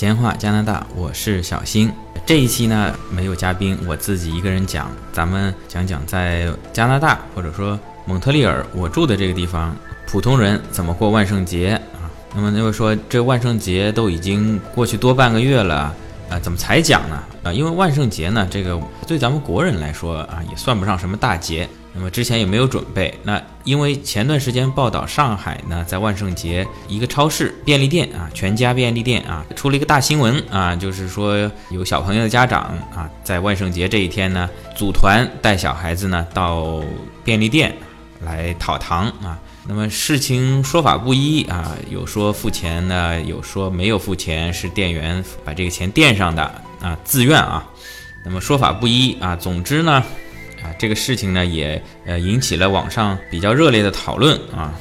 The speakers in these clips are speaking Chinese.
闲话加拿大，我是小新。这一期呢没有嘉宾，我自己一个人讲。咱们讲讲在加拿大或者说蒙特利尔，我住的这个地方，普通人怎么过万圣节啊？那么那位说，这万圣节都已经过去多半个月了啊，怎么才讲呢？啊，因为万圣节呢，这个对咱们国人来说啊，也算不上什么大节。那么之前也没有准备。那因为前段时间报道上海呢，在万圣节一个超市便利店啊，全家便利店啊，出了一个大新闻啊，就是说有小朋友的家长啊，在万圣节这一天呢，组团带小孩子呢到便利店来讨糖啊。那么事情说法不一啊，有说付钱的，有说没有付钱，是店员把这个钱垫上的啊，自愿啊。那么说法不一啊，总之呢。这个事情呢也呃引起了网上比较热烈的讨论啊，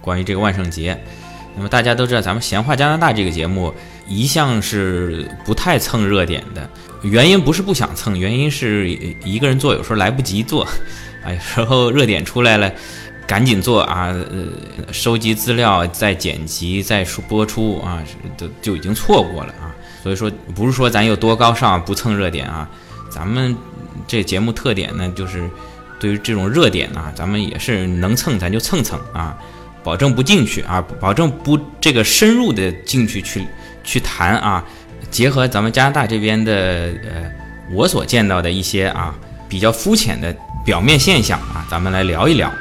关于这个万圣节。那么大家都知道，咱们闲话加拿大这个节目一向是不太蹭热点的，原因不是不想蹭，原因是一个人做有时候来不及做，啊，有时候热点出来了，赶紧做啊，呃，收集资料再剪辑再播出啊，都就已经错过了啊。所以说不是说咱有多高尚不蹭热点啊，咱们。这节目特点呢，就是对于这种热点啊，咱们也是能蹭咱就蹭蹭啊，保证不进去啊，保证不这个深入的进去去去谈啊，结合咱们加拿大这边的呃我所见到的一些啊比较肤浅的表面现象啊，咱们来聊一聊。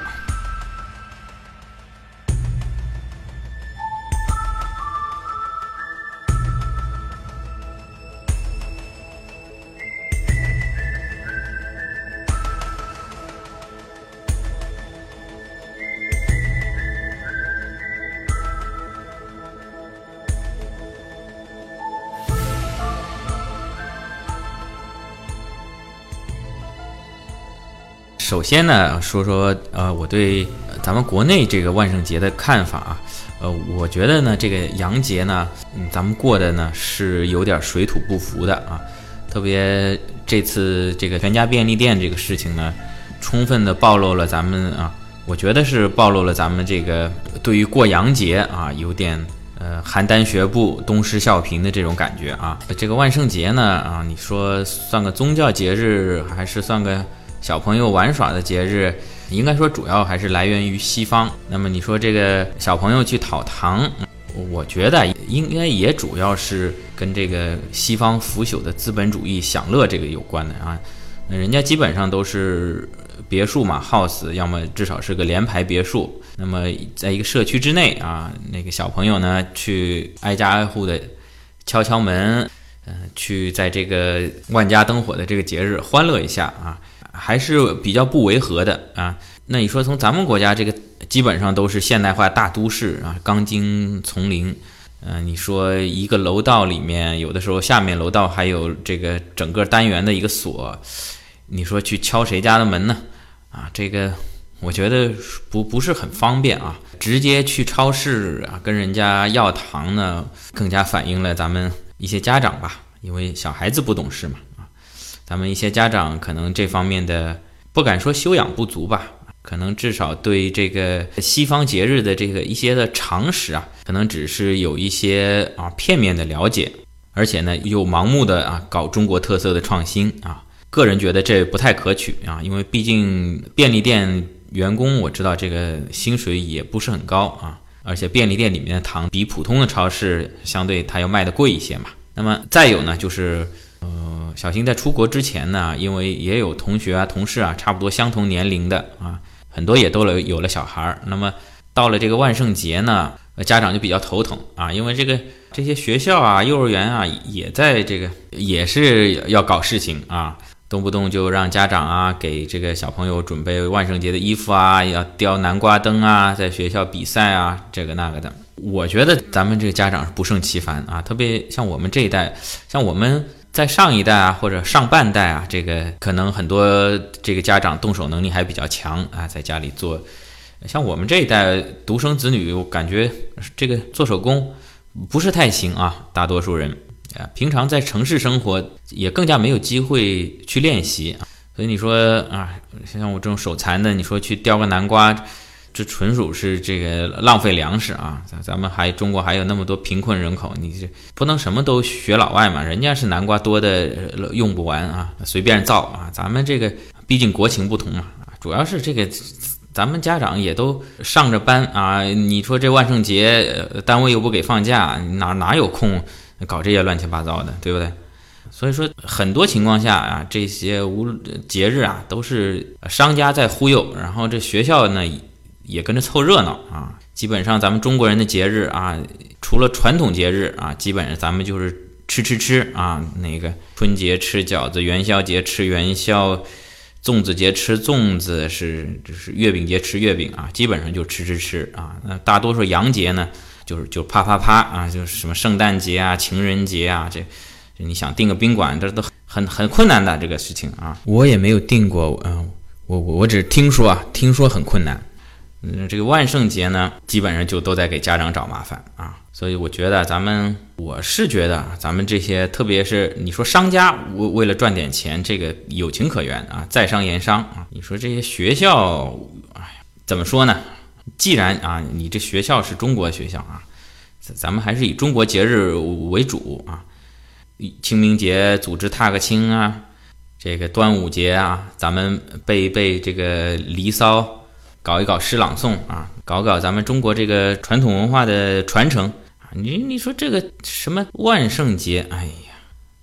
首先呢，说说呃，我对咱们国内这个万圣节的看法啊，呃，我觉得呢，这个洋节呢，嗯，咱们过的呢是有点水土不服的啊，特别这次这个全家便利店这个事情呢，充分的暴露了咱们啊，我觉得是暴露了咱们这个对于过洋节啊，有点呃邯郸学步、东施效颦的这种感觉啊。这个万圣节呢啊，你说算个宗教节日还是算个？小朋友玩耍的节日，应该说主要还是来源于西方。那么你说这个小朋友去讨糖，我觉得应该也主要是跟这个西方腐朽的资本主义享乐这个有关的啊。那人家基本上都是别墅嘛，house，要么至少是个联排别墅。那么在一个社区之内啊，那个小朋友呢去挨家挨户的敲敲门，嗯，去在这个万家灯火的这个节日欢乐一下啊。还是比较不违和的啊。那你说从咱们国家这个基本上都是现代化大都市啊，钢筋丛林，嗯，你说一个楼道里面有的时候下面楼道还有这个整个单元的一个锁，你说去敲谁家的门呢？啊，这个我觉得不不是很方便啊。直接去超市啊跟人家要糖呢，更加反映了咱们一些家长吧，因为小孩子不懂事嘛。咱们一些家长可能这方面的不敢说修养不足吧，可能至少对这个西方节日的这个一些的常识啊，可能只是有一些啊片面的了解，而且呢又盲目的啊搞中国特色的创新啊，个人觉得这不太可取啊，因为毕竟便利店员工我知道这个薪水也不是很高啊，而且便利店里面的糖比普通的超市相对它要卖的贵一些嘛。那么再有呢就是。小新在出国之前呢，因为也有同学啊、同事啊，差不多相同年龄的啊，很多也都了有了小孩儿。那么到了这个万圣节呢，家长就比较头疼啊，因为这个这些学校啊、幼儿园啊，也在这个也是要搞事情啊，动不动就让家长啊给这个小朋友准备万圣节的衣服啊，要雕南瓜灯啊，在学校比赛啊，这个那个的。我觉得咱们这个家长是不胜其烦啊，特别像我们这一代，像我们。在上一代啊，或者上半代啊，这个可能很多这个家长动手能力还比较强啊，在家里做。像我们这一代独生子女，我感觉这个做手工不是太行啊。大多数人啊，平常在城市生活也更加没有机会去练习啊。所以你说啊，像我这种手残的，你说去雕个南瓜，这纯属是这个浪费粮食啊！咱咱们还中国还有那么多贫困人口，你这不能什么都学老外嘛？人家是南瓜多的用不完啊，随便造啊！咱们这个毕竟国情不同嘛，主要是这个咱们家长也都上着班啊，你说这万圣节单位又不给放假，哪哪有空搞这些乱七八糟的，对不对？所以说，很多情况下啊，这些无节日啊，都是商家在忽悠，然后这学校呢也跟着凑热闹啊。基本上咱们中国人的节日啊，除了传统节日啊，基本上咱们就是吃吃吃啊。那个春节吃饺子，元宵节吃元宵，粽子节吃粽子，是就是月饼节吃月饼啊。基本上就吃吃吃啊。那大多数洋节呢，就是就啪啪啪啊，就是什么圣诞节啊、情人节啊这。你想订个宾馆，这都很很困难的这个事情啊！我也没有订过，嗯，我我我只是听说啊，听说很困难。嗯，这个万圣节呢，基本上就都在给家长找麻烦啊。所以我觉得咱们，我是觉得咱们这些，特别是你说商家为为了赚点钱，这个有情可原啊，在商言商啊。你说这些学校，哎，怎么说呢？既然啊，你这学校是中国学校啊，咱们还是以中国节日为主啊。清明节组织踏个青啊，这个端午节啊，咱们背一背这个《离骚》，搞一搞诗朗诵啊，搞搞咱们中国这个传统文化的传承啊。你你说这个什么万圣节？哎呀，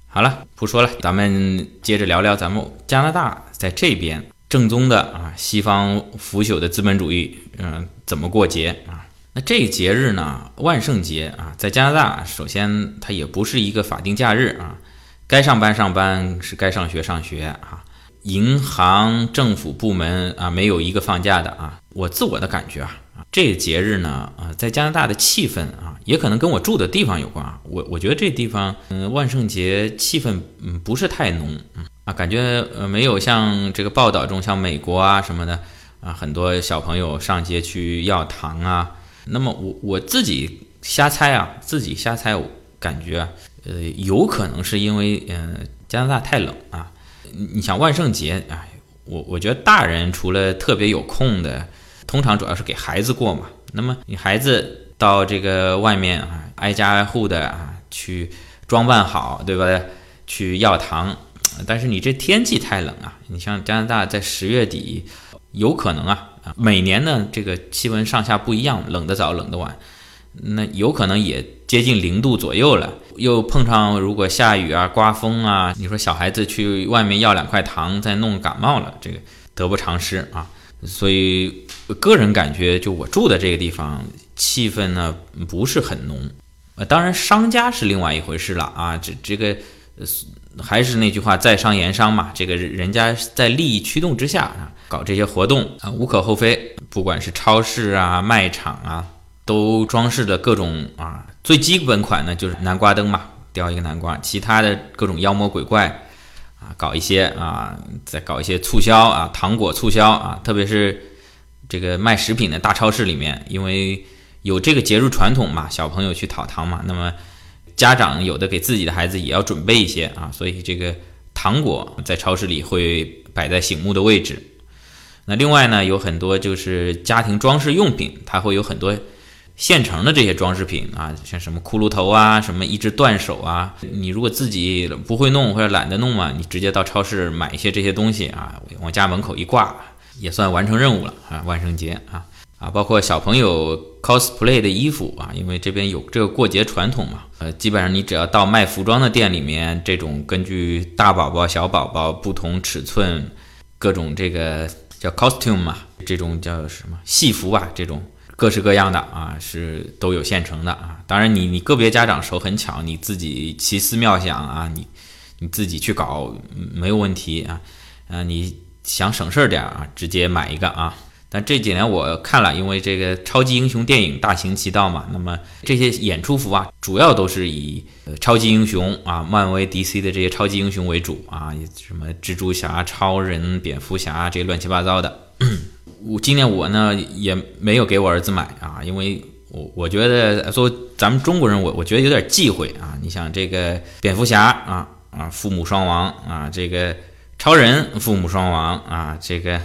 好了，不说了，咱们接着聊聊咱们加拿大在这边正宗的啊西方腐朽的资本主义，嗯，怎么过节啊？那这节日呢？万圣节啊，在加拿大，首先它也不是一个法定假日啊，该上班上班，是该上学上学啊。银行、政府部门啊，没有一个放假的啊。我自我的感觉啊，这个节日呢，啊，在加拿大的气氛啊，也可能跟我住的地方有关啊。我我觉得这地方，嗯，万圣节气氛嗯不是太浓，啊，感觉呃没有像这个报道中像美国啊什么的啊，很多小朋友上街去要糖啊。那么我我自己瞎猜啊，自己瞎猜，我感觉呃，有可能是因为嗯加拿大太冷啊。你你想万圣节，哎，我我觉得大人除了特别有空的，通常主要是给孩子过嘛。那么你孩子到这个外面啊，挨家挨户的啊去装扮好，对吧？去要糖，但是你这天气太冷啊。你像加拿大在十月底，有可能啊。每年呢，这个气温上下不一样，冷的早，冷的晚，那有可能也接近零度左右了。又碰上如果下雨啊、刮风啊，你说小孩子去外面要两块糖，再弄感冒了，这个得不偿失啊。所以个人感觉，就我住的这个地方，气氛呢不是很浓。呃，当然商家是另外一回事了啊。这这个。还是那句话，在商言商嘛，这个人家在利益驱动之下啊，搞这些活动啊，无可厚非。不管是超市啊、卖场啊，都装饰的各种啊，最基本款呢就是南瓜灯嘛，雕一个南瓜。其他的各种妖魔鬼怪啊，搞一些啊，再搞一些促销啊，糖果促销啊，特别是这个卖食品的大超市里面，因为有这个节日传统嘛，小朋友去讨糖嘛，那么。家长有的给自己的孩子也要准备一些啊，所以这个糖果在超市里会摆在醒目的位置。那另外呢，有很多就是家庭装饰用品，它会有很多现成的这些装饰品啊，像什么骷髅头啊，什么一只断手啊。你如果自己不会弄或者懒得弄嘛，你直接到超市买一些这些东西啊，往家门口一挂，也算完成任务了啊。万圣节啊。啊，包括小朋友 cosplay 的衣服啊，因为这边有这个过节传统嘛，呃，基本上你只要到卖服装的店里面，这种根据大宝宝、小宝宝不同尺寸，各种这个叫 costume 嘛，这种叫什么戏服吧，这种各式各样的啊，是都有现成的啊。当然，你你个别家长手很巧，你自己奇思妙想啊，你你自己去搞没有问题啊，啊，你想省事儿点啊，直接买一个啊。但这几年我看了，因为这个超级英雄电影大行其道嘛，那么这些演出服啊，主要都是以超级英雄啊，漫威、DC 的这些超级英雄为主啊，什么蜘蛛侠、超人、蝙蝠侠这些乱七八糟的。我今年我呢也没有给我儿子买啊，因为我我觉得作为咱们中国人，我我觉得有点忌讳啊。你想这个蝙蝠侠啊啊，父母双亡啊，这个超人父母双亡啊，这个。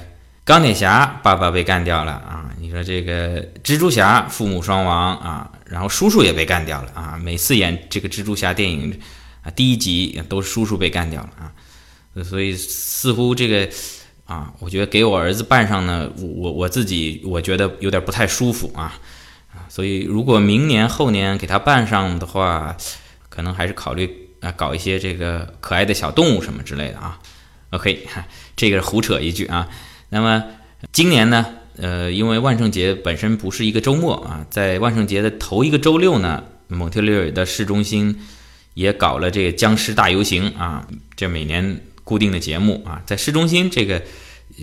钢铁侠爸爸被干掉了啊，你说这个蜘蛛侠父母双亡啊，然后叔叔也被干掉了啊，每次演这个蜘蛛侠电影啊，第一集都叔叔被干掉了啊，所以似乎这个啊，我觉得给我儿子办上呢，我我自己我觉得有点不太舒服啊啊，所以如果明年后年给他办上的话，可能还是考虑啊搞一些这个可爱的小动物什么之类的啊。OK，这个胡扯一句啊。那么今年呢，呃，因为万圣节本身不是一个周末啊，在万圣节的头一个周六呢，蒙特利尔的市中心也搞了这个僵尸大游行啊，这每年固定的节目啊，在市中心这个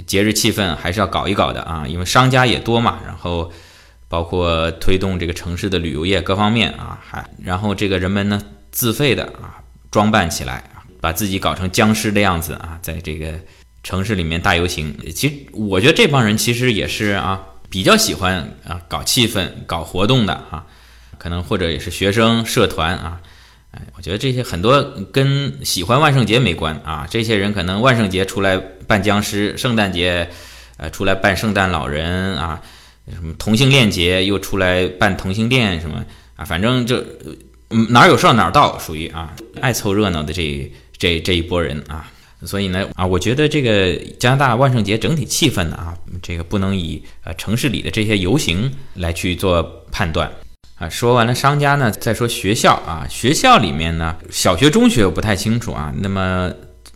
节日气氛还是要搞一搞的啊，因为商家也多嘛，然后包括推动这个城市的旅游业各方面啊，还然后这个人们呢自费的啊装扮起来，把自己搞成僵尸的样子啊，在这个。城市里面大游行，其实我觉得这帮人其实也是啊，比较喜欢啊搞气氛、搞活动的啊，可能或者也是学生社团啊，哎，我觉得这些很多跟喜欢万圣节没关啊，这些人可能万圣节出来扮僵尸，圣诞节呃出来扮圣诞老人啊，什么同性恋节又出来扮同性恋什么啊，反正就哪有事儿哪到，属于啊爱凑热闹的这这这一波人啊。所以呢，啊，我觉得这个加拿大万圣节整体气氛呢，啊，这个不能以呃城市里的这些游行来去做判断，啊，说完了商家呢，再说学校啊，学校里面呢，小学、中学我不太清楚啊。那么，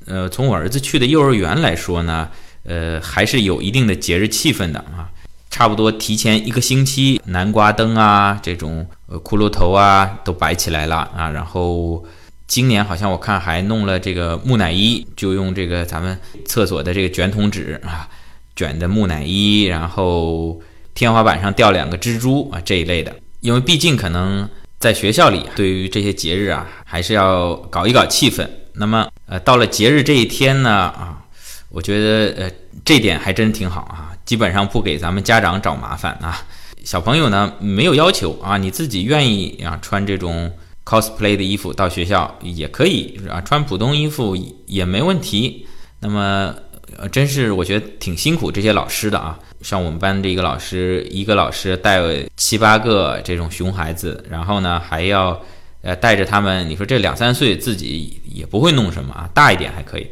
呃，从我儿子去的幼儿园来说呢，呃，还是有一定的节日气氛的啊，差不多提前一个星期，南瓜灯啊，这种呃骷髅头啊都摆起来了啊，然后。今年好像我看还弄了这个木乃伊，就用这个咱们厕所的这个卷筒纸啊，卷的木乃伊，然后天花板上吊两个蜘蛛啊这一类的。因为毕竟可能在学校里，对于这些节日啊，还是要搞一搞气氛。那么呃，到了节日这一天呢啊，我觉得呃这点还真挺好啊，基本上不给咱们家长找麻烦啊。小朋友呢没有要求啊，你自己愿意啊穿这种。cosplay 的衣服到学校也可以啊，穿普通衣服也没问题。那么，呃，真是我觉得挺辛苦这些老师的啊。像我们班这一个老师，一个老师带七八个这种熊孩子，然后呢还要呃带着他们。你说这两三岁自己也不会弄什么啊，大一点还可以。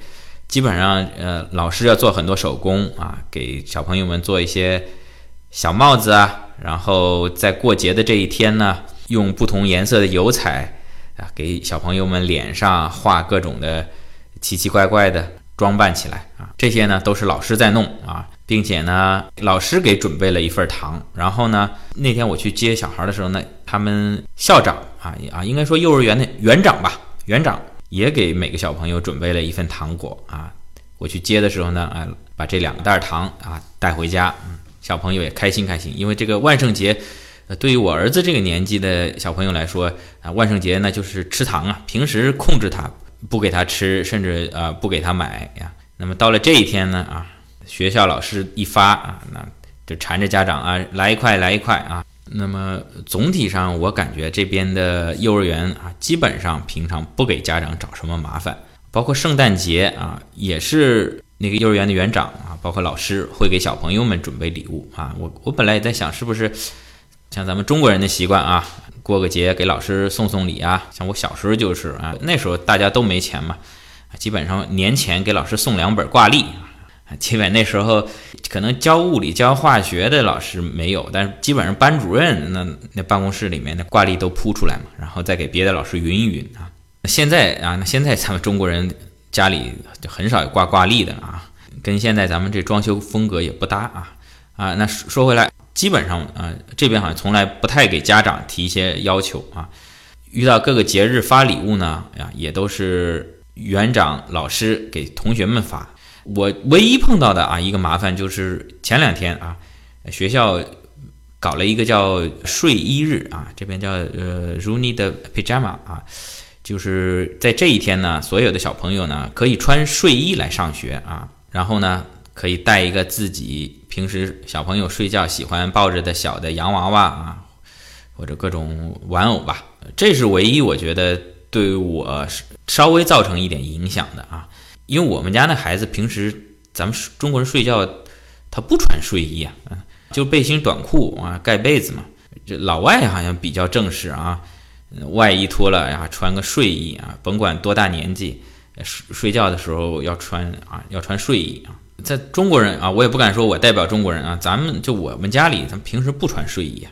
基本上，呃，老师要做很多手工啊，给小朋友们做一些小帽子啊，然后在过节的这一天呢。用不同颜色的油彩啊，给小朋友们脸上画各种的奇奇怪怪的装扮起来啊，这些呢都是老师在弄啊，并且呢，老师给准备了一份糖。然后呢，那天我去接小孩的时候呢，他们校长啊啊，应该说幼儿园的园长吧，园长也给每个小朋友准备了一份糖果啊。我去接的时候呢，啊，把这两个袋糖啊带回家，嗯，小朋友也开心开心，因为这个万圣节。对于我儿子这个年纪的小朋友来说啊，万圣节那就是吃糖啊，平时控制他，不给他吃，甚至啊不给他买呀。那么到了这一天呢啊，学校老师一发啊，那就缠着家长啊来一块来一块啊。那么总体上我感觉这边的幼儿园啊，基本上平常不给家长找什么麻烦，包括圣诞节啊，也是那个幼儿园的园长啊，包括老师会给小朋友们准备礼物啊。我我本来也在想是不是。像咱们中国人的习惯啊，过个节给老师送送礼啊。像我小时候就是啊，那时候大家都没钱嘛，基本上年前给老师送两本挂历。基本那时候可能教物理、教化学的老师没有，但是基本上班主任那那办公室里面的挂历都铺出来嘛，然后再给别的老师匀一匀啊。现在啊，那现在咱们中国人家里就很少有挂挂历的啊，跟现在咱们这装修风格也不搭啊啊。那说回来。基本上啊，这边好像从来不太给家长提一些要求啊。遇到各个节日发礼物呢，呀，也都是园长老师给同学们发。我唯一碰到的啊一个麻烦就是前两天啊，学校搞了一个叫睡衣日啊，这边叫呃 r u n i 的 Pajama 啊，就是在这一天呢，所有的小朋友呢可以穿睡衣来上学啊，然后呢。可以带一个自己平时小朋友睡觉喜欢抱着的小的洋娃娃啊，或者各种玩偶吧。这是唯一我觉得对我稍微造成一点影响的啊，因为我们家那孩子平时咱们中国人睡觉他不穿睡衣啊，就背心短裤啊，盖被子嘛。这老外好像比较正式啊，外衣脱了呀，穿个睡衣啊，甭管多大年纪，睡睡觉的时候要穿啊，要穿睡衣啊。在中国人啊，我也不敢说我代表中国人啊，咱们就我们家里，咱们平时不穿睡衣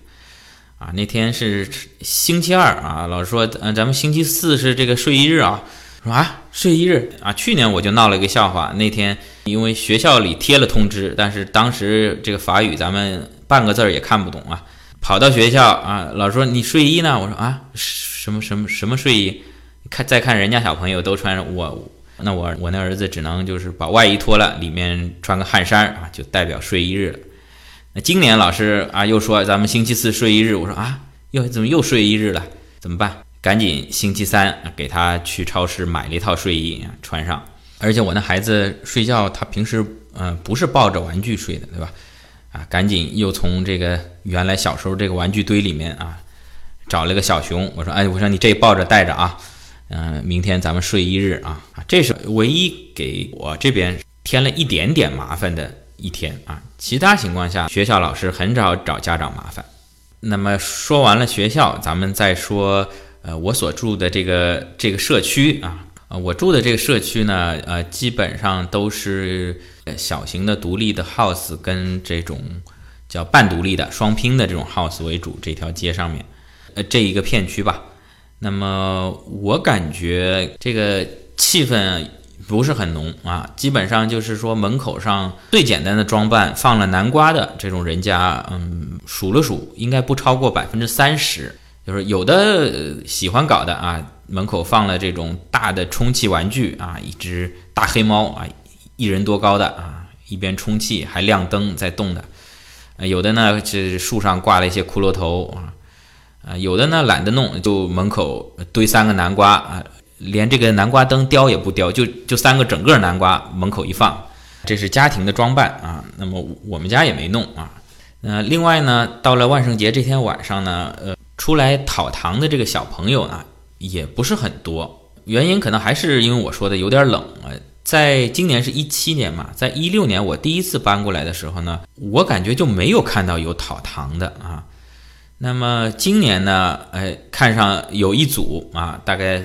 啊。那天是星期二啊，老师说，嗯，咱们星期四是这个睡衣日啊。说啊，睡衣日啊，去年我就闹了一个笑话。那天因为学校里贴了通知，但是当时这个法语咱们半个字儿也看不懂啊。跑到学校啊，老师说你睡衣呢？我说啊，什么什么什么睡衣？看再看人家小朋友都穿，我那我我那儿子只能就是把外衣脱了，里面穿个汗衫啊，就代表睡一日了。那今年老师啊又说咱们星期四睡一日，我说啊又怎么又睡一日了？怎么办？赶紧星期三给他去超市买了一套睡衣啊穿上。而且我那孩子睡觉，他平时嗯不是抱着玩具睡的，对吧？啊，赶紧又从这个原来小时候这个玩具堆里面啊找了个小熊。我说哎，我说你这抱着带着啊，嗯，明天咱们睡一日啊啊，这是唯一给我这边添了一点点麻烦的一天啊。其他情况下，学校老师很少找家长麻烦。那么说完了学校，咱们再说，呃，我所住的这个这个社区啊，呃，我住的这个社区呢，呃，基本上都是小型的独立的 house 跟这种叫半独立的双拼的这种 house 为主。这条街上面，呃，这一个片区吧。那么我感觉这个气氛。不是很浓啊，基本上就是说门口上最简单的装扮放了南瓜的这种人家，嗯，数了数应该不超过百分之三十。就是有的喜欢搞的啊，门口放了这种大的充气玩具啊，一只大黑猫啊，一人多高的啊，一边充气还亮灯在动的。有的呢是树上挂了一些骷髅头啊，啊，有的呢懒得弄，就门口堆三个南瓜啊。连这个南瓜灯雕也不雕，就就三个整个南瓜门口一放，这是家庭的装扮啊。那么我们家也没弄啊。呃，另外呢，到了万圣节这天晚上呢，呃，出来讨糖的这个小朋友呢也不是很多。原因可能还是因为我说的有点冷啊。在今年是一七年嘛，在一六年我第一次搬过来的时候呢，我感觉就没有看到有讨糖的啊。那么今年呢，哎，看上有一组啊，大概。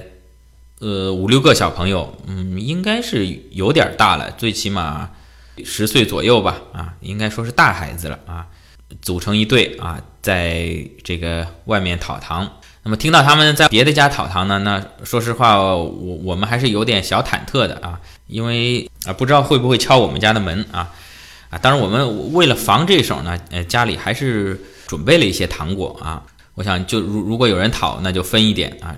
呃，五六个小朋友，嗯，应该是有点大了，最起码十岁左右吧，啊，应该说是大孩子了啊，组成一队啊，在这个外面讨糖。那么听到他们在别的家讨糖呢，那说实话，我我们还是有点小忐忑的啊，因为啊，不知道会不会敲我们家的门啊，啊，当然我们为了防这手呢，呃，家里还是准备了一些糖果啊，我想就如如果有人讨，那就分一点啊。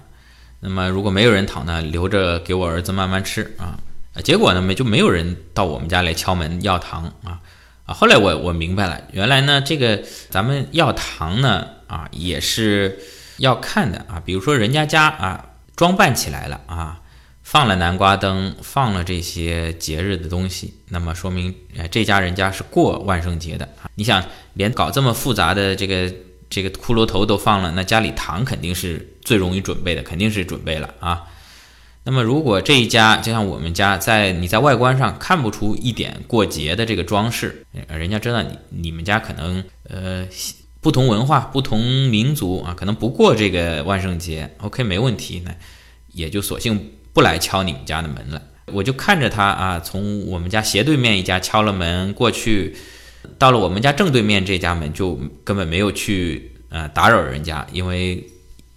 那么如果没有人讨呢，留着给我儿子慢慢吃啊。结果呢，没就没有人到我们家来敲门要糖啊啊。后来我我明白了，原来呢，这个咱们要糖呢啊，也是要看的啊。比如说人家家啊装扮起来了啊，放了南瓜灯，放了这些节日的东西，那么说明哎这家人家是过万圣节的啊。你想连搞这么复杂的这个。这个骷髅头都放了，那家里糖肯定是最容易准备的，肯定是准备了啊。那么如果这一家就像我们家，在你在外观上看不出一点过节的这个装饰，人家知道你你们家可能呃不同文化、不同民族啊，可能不过这个万圣节，OK 没问题，那也就索性不来敲你们家的门了。我就看着他啊，从我们家斜对面一家敲了门过去。到了我们家正对面这家门，就根本没有去呃打扰人家，因为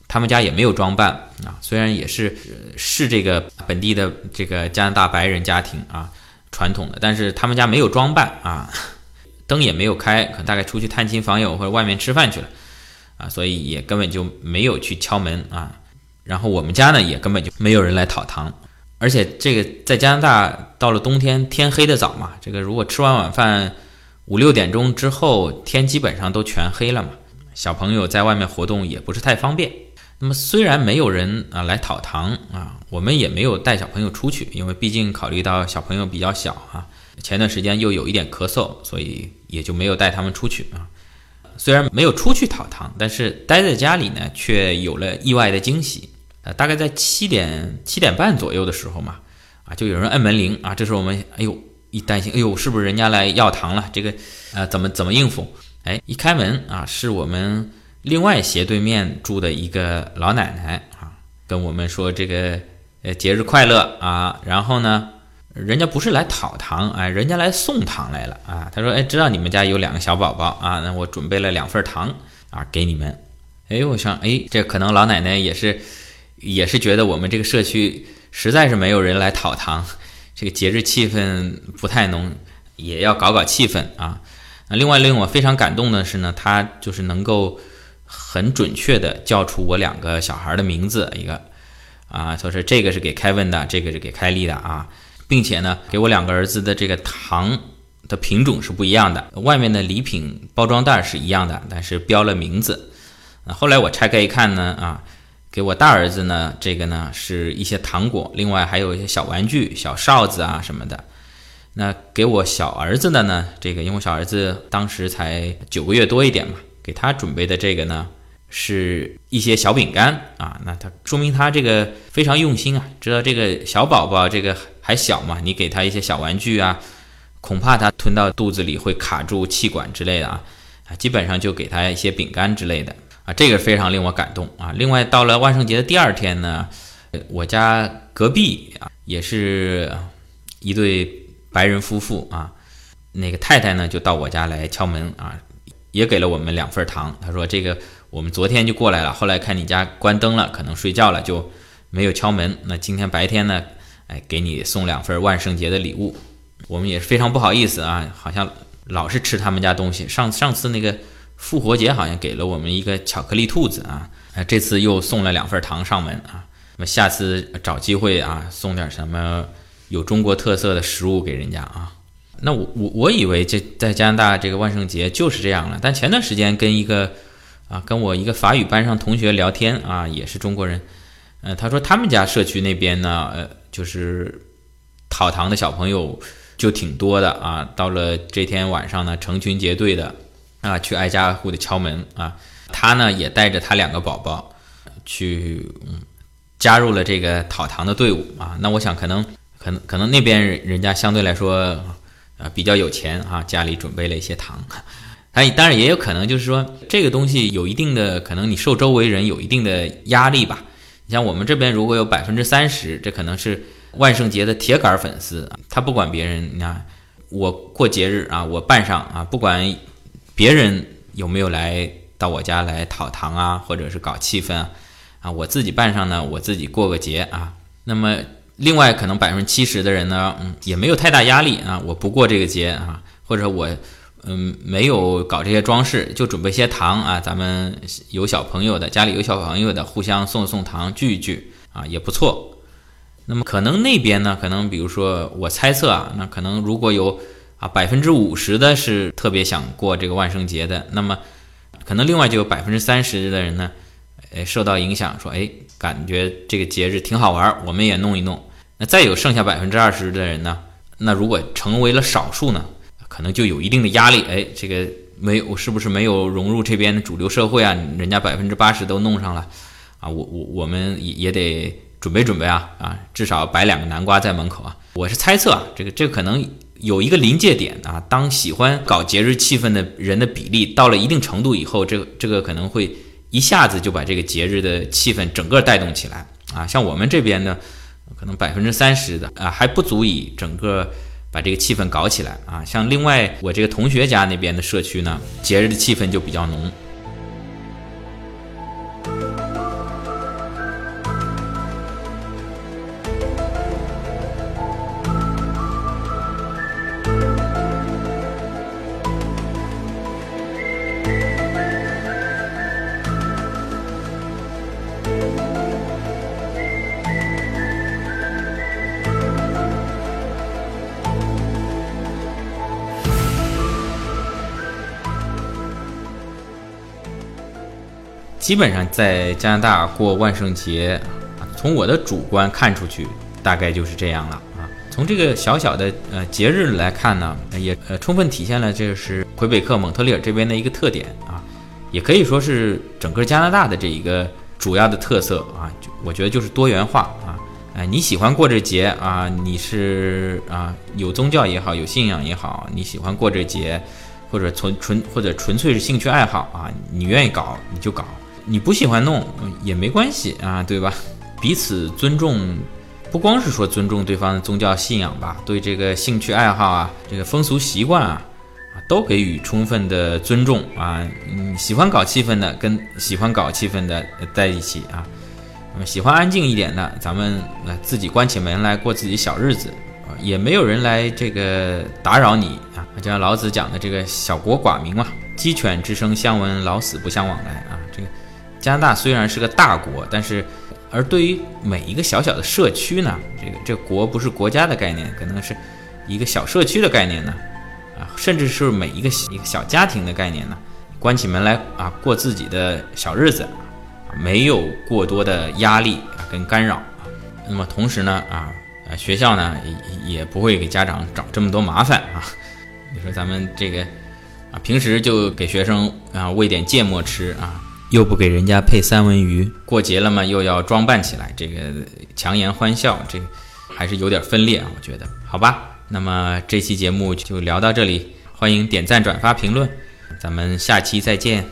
他们家也没有装扮啊。虽然也是是这个本地的这个加拿大白人家庭啊，传统的，但是他们家没有装扮啊，灯也没有开，可能大概出去探亲访友或者外面吃饭去了啊，所以也根本就没有去敲门啊。然后我们家呢，也根本就没有人来讨糖，而且这个在加拿大到了冬天天黑的早嘛，这个如果吃完晚饭。五六点钟之后，天基本上都全黑了嘛，小朋友在外面活动也不是太方便。那么虽然没有人啊来讨糖啊，我们也没有带小朋友出去，因为毕竟考虑到小朋友比较小啊，前段时间又有一点咳嗽，所以也就没有带他们出去啊。虽然没有出去讨糖，但是待在家里呢，却有了意外的惊喜。呃，大概在七点七点半左右的时候嘛，啊，就有人按门铃啊，这时候我们哎呦。一担心，哎呦，是不是人家来要糖了？这个呃，怎么怎么应付？哎，一开门啊，是我们另外斜对面住的一个老奶奶啊，跟我们说这个呃节日快乐啊。然后呢，人家不是来讨糖，哎，人家来送糖来了啊。他说，哎，知道你们家有两个小宝宝啊，那我准备了两份糖啊给你们。哎，我想，哎，这可能老奶奶也是也是觉得我们这个社区实在是没有人来讨糖，这个节日气氛不太浓，也要搞搞气氛啊。那另外令我非常感动的是呢，他就是能够很准确的叫出我两个小孩的名字，一个啊，他说这个是给凯文的，这个是给凯莉的啊，并且呢，给我两个儿子的这个糖的品种是不一样的，外面的礼品包装袋是一样的，但是标了名字。后来我拆开一看呢，啊，给我大儿子呢，这个呢是一些糖果，另外还有一些小玩具、小哨子啊什么的。那给我小儿子的呢？这个因为小儿子当时才九个月多一点嘛，给他准备的这个呢，是一些小饼干啊。那他说明他这个非常用心啊，知道这个小宝宝这个还小嘛，你给他一些小玩具啊，恐怕他吞到肚子里会卡住气管之类的啊啊，基本上就给他一些饼干之类的啊，这个非常令我感动啊。另外到了万圣节的第二天呢，我家隔壁啊也是一对。白人夫妇啊，那个太太呢就到我家来敲门啊，也给了我们两份糖。他说：“这个我们昨天就过来了，后来看你家关灯了，可能睡觉了，就没有敲门。那今天白天呢，哎，给你送两份万圣节的礼物。我们也是非常不好意思啊，好像老是吃他们家东西。上上次那个复活节好像给了我们一个巧克力兔子啊，啊，这次又送了两份糖上门啊。那么下次找机会啊，送点什么？”有中国特色的食物给人家啊，那我我我以为这在加拿大这个万圣节就是这样了。但前段时间跟一个啊跟我一个法语班上同学聊天啊，也是中国人，呃，他说他们家社区那边呢，呃，就是讨糖的小朋友就挺多的啊。到了这天晚上呢，成群结队的啊去挨家挨户的敲门啊。他呢也带着他两个宝宝去嗯加入了这个讨糖的队伍啊。那我想可能。可能可能那边人人家相对来说，啊比较有钱啊，家里准备了一些糖，他，当然也有可能就是说这个东西有一定的可能，你受周围人有一定的压力吧。你像我们这边如果有百分之三十，这可能是万圣节的铁杆粉丝，他不管别人，你看我过节日啊，我办上啊，不管别人有没有来到我家来讨糖啊，或者是搞气氛啊，啊，我自己办上呢，我自己过个节啊，那么。另外，可能百分之七十的人呢，嗯，也没有太大压力啊。我不过这个节啊，或者我，嗯，没有搞这些装饰，就准备些糖啊。咱们有小朋友的，家里有小朋友的，互相送送糖，聚一聚啊，也不错。那么可能那边呢，可能比如说我猜测啊，那可能如果有啊百分之五十的是特别想过这个万圣节的，那么可能另外就有百分之三十的人呢，哎，受到影响，说哎。感觉这个节日挺好玩，我们也弄一弄。那再有剩下百分之二十的人呢？那如果成为了少数呢？可能就有一定的压力。哎，这个没有，是不是没有融入这边的主流社会啊？人家百分之八十都弄上了啊！我我我们也也得准备准备啊啊！至少摆两个南瓜在门口啊！我是猜测啊，这个这可能有一个临界点啊。当喜欢搞节日气氛的人的比例到了一定程度以后，这个这个可能会。一下子就把这个节日的气氛整个带动起来啊！像我们这边呢，可能百分之三十的啊还不足以整个把这个气氛搞起来啊。像另外我这个同学家那边的社区呢，节日的气氛就比较浓。基本上在加拿大过万圣节，从我的主观看出去，大概就是这样了啊。从这个小小的呃节日来看呢，也呃充分体现了这是魁北克蒙特利尔这边的一个特点啊，也可以说是整个加拿大的这一个主要的特色啊。我觉得就是多元化啊。哎，你喜欢过这节啊？你是啊，有宗教也好，有信仰也好，你喜欢过这节，或者纯纯或者纯粹是兴趣爱好啊，你愿意搞你就搞，你不喜欢弄也没关系啊，对吧？彼此尊重，不光是说尊重对方的宗教信仰吧，对这个兴趣爱好啊，这个风俗习惯啊，啊，都给予充分的尊重啊。嗯，喜欢搞气氛的跟喜欢搞气氛的在一起啊。那么喜欢安静一点的，咱们呃自己关起门来过自己小日子，也没有人来这个打扰你啊。就像老子讲的这个“小国寡民”嘛，“鸡犬之声相闻，老死不相往来”啊。加拿大虽然是个大国，但是而对于每一个小小的社区呢，这个这国不是国家的概念，可能是一个小社区的概念呢，啊，甚至是每一个一个小家庭的概念呢，关起门来啊过自己的小日子。没有过多的压力跟干扰，那么同时呢啊，呃学校呢也也不会给家长找这么多麻烦啊。你说咱们这个啊，平时就给学生啊喂点芥末吃啊，又不给人家配三文鱼，过节了嘛又要装扮起来，这个强颜欢笑，这还是有点分裂啊，我觉得。好吧，那么这期节目就聊到这里，欢迎点赞、转发、评论，咱们下期再见。